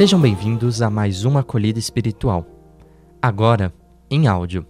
Sejam bem-vindos a mais uma acolhida espiritual. Agora, em áudio.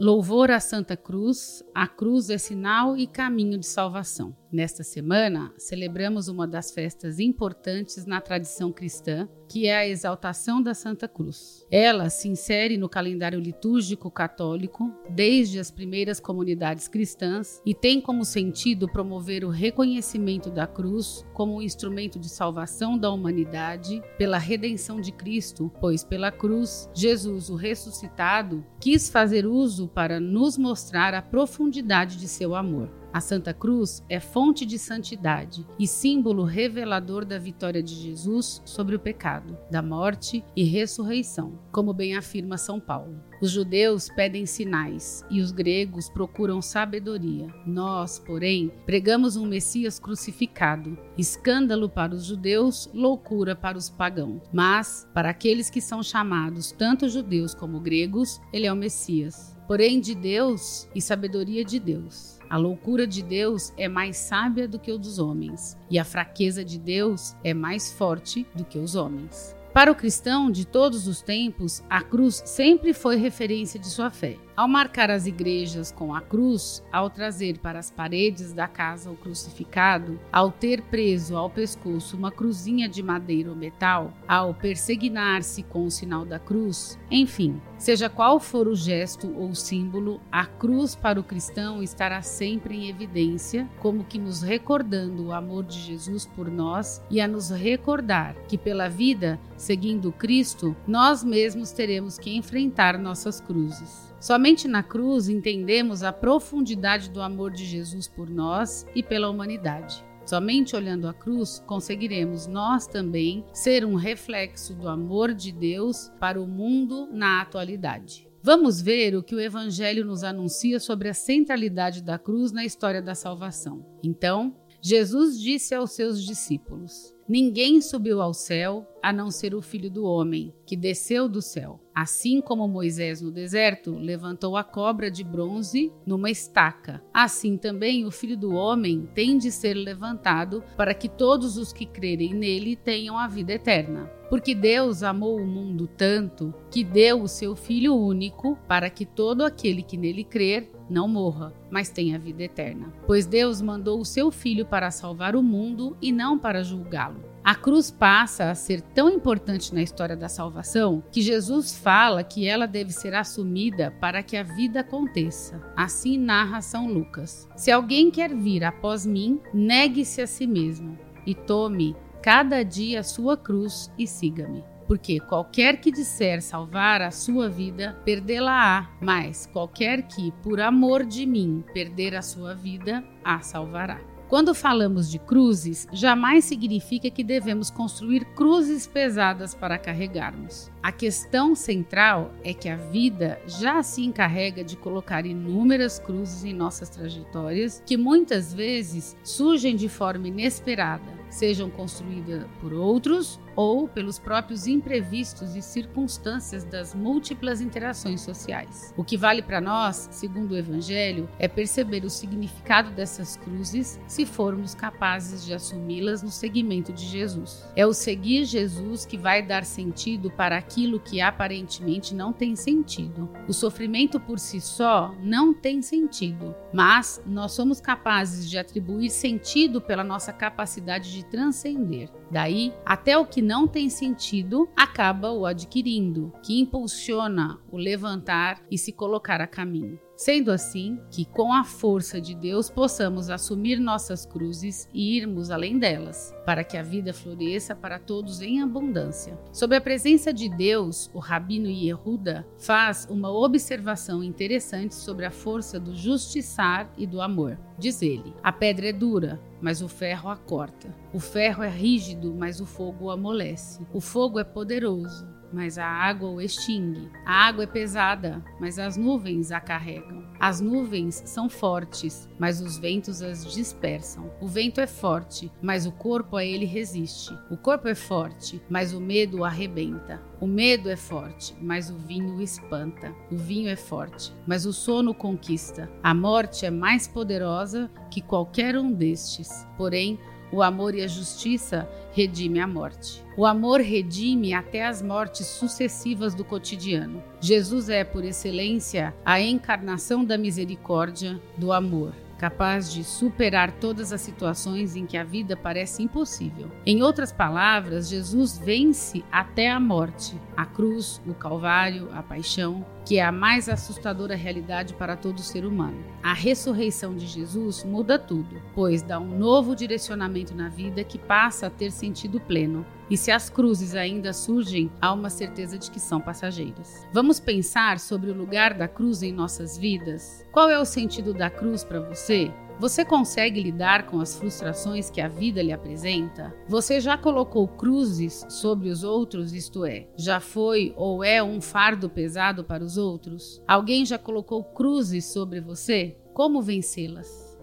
Louvor à Santa Cruz, a cruz é sinal e caminho de salvação. Nesta semana, celebramos uma das festas importantes na tradição cristã, que é a exaltação da Santa Cruz. Ela se insere no calendário litúrgico católico desde as primeiras comunidades cristãs e tem como sentido promover o reconhecimento da cruz como um instrumento de salvação da humanidade pela redenção de Cristo, pois pela cruz, Jesus, o ressuscitado, quis fazer uso para nos mostrar a profundidade de seu amor. A Santa Cruz é fonte de santidade e símbolo revelador da vitória de Jesus sobre o pecado, da morte e ressurreição, como bem afirma São Paulo. Os judeus pedem sinais e os gregos procuram sabedoria. Nós, porém, pregamos um Messias crucificado, escândalo para os judeus, loucura para os pagãos. Mas, para aqueles que são chamados tanto judeus como gregos, ele é o Messias. Porém, de Deus e sabedoria de Deus. A loucura de Deus é mais sábia do que o dos homens, e a fraqueza de Deus é mais forte do que os homens. Para o cristão de todos os tempos, a cruz sempre foi referência de sua fé. Ao marcar as igrejas com a cruz, ao trazer para as paredes da casa o crucificado, ao ter preso ao pescoço uma cruzinha de madeira ou metal, ao persignar-se com o sinal da cruz, enfim, seja qual for o gesto ou símbolo, a cruz para o cristão estará sempre em evidência, como que nos recordando o amor de Jesus por nós e a nos recordar que pela vida, seguindo Cristo, nós mesmos teremos que enfrentar nossas cruzes. Somente na cruz entendemos a profundidade do amor de Jesus por nós e pela humanidade. Somente olhando a cruz conseguiremos nós também ser um reflexo do amor de Deus para o mundo na atualidade. Vamos ver o que o Evangelho nos anuncia sobre a centralidade da cruz na história da salvação. Então, Jesus disse aos seus discípulos: Ninguém subiu ao céu a não ser o filho do homem, que desceu do céu. Assim como Moisés no deserto levantou a cobra de bronze numa estaca, assim também o filho do homem tem de ser levantado para que todos os que crerem nele tenham a vida eterna. Porque Deus amou o mundo tanto que deu o seu Filho único para que todo aquele que nele crer não morra, mas tenha vida eterna. Pois Deus mandou o seu Filho para salvar o mundo e não para julgá-lo. A cruz passa a ser tão importante na história da salvação que Jesus fala que ela deve ser assumida para que a vida aconteça. Assim narra São Lucas: Se alguém quer vir após mim, negue-se a si mesmo e tome cada dia a sua cruz e siga-me. Porque qualquer que disser salvar a sua vida, perdê-la-á, mas qualquer que, por amor de mim, perder a sua vida, a salvará. Quando falamos de cruzes, jamais significa que devemos construir cruzes pesadas para carregarmos. A questão central é que a vida já se encarrega de colocar inúmeras cruzes em nossas trajetórias, que muitas vezes surgem de forma inesperada, sejam construídas por outros ou pelos próprios imprevistos e circunstâncias das múltiplas interações sociais. O que vale para nós, segundo o Evangelho, é perceber o significado dessas cruzes se formos capazes de assumi-las no seguimento de Jesus. É o seguir Jesus que vai dar sentido para aquilo que aparentemente não tem sentido. O sofrimento por si só não tem sentido, mas nós somos capazes de atribuir sentido pela nossa capacidade de transcender. Daí, até o que não tem sentido acaba o adquirindo, que impulsiona o levantar e se colocar a caminho. Sendo assim, que com a força de Deus possamos assumir nossas cruzes e irmos além delas, para que a vida floresça para todos em abundância. Sob a presença de Deus, o Rabino Yehuda faz uma observação interessante sobre a força do justiçar e do amor. Diz ele: A pedra é dura, mas o ferro a corta. O ferro é rígido, mas o fogo o amolece. O fogo é poderoso, mas a água o extingue. A água é pesada, mas as nuvens a carregam. As nuvens são fortes, mas os ventos as dispersam. O vento é forte, mas o corpo a ele resiste. O corpo é forte, mas o medo o arrebenta. O medo é forte, mas o vinho o espanta. O vinho é forte, mas o sono conquista. A morte é mais poderosa que qualquer um destes. Porém, O amor e a justiça redime a morte. O amor redime até as mortes sucessivas do cotidiano. Jesus é, por excelência, a encarnação da misericórdia, do amor capaz de superar todas as situações em que a vida parece impossível. Em outras palavras, Jesus vence até a morte, a cruz, o Calvário, a paixão, que é a mais assustadora realidade para todo ser humano. A ressurreição de Jesus muda tudo, pois dá um novo direcionamento na vida que passa a ter sentido pleno. E se as cruzes ainda surgem, há uma certeza de que são passageiras. Vamos pensar sobre o lugar da cruz em nossas vidas? Qual é o sentido da cruz para você? Você consegue lidar com as frustrações que a vida lhe apresenta? Você já colocou cruzes sobre os outros, isto é, já foi ou é um fardo pesado para os outros? Alguém já colocou cruzes sobre você? Como vencê-las?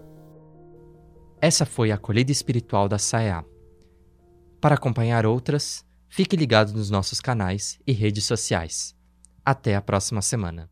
Essa foi a acolhida espiritual da SAEA. Para acompanhar outras, fique ligado nos nossos canais e redes sociais. Até a próxima semana.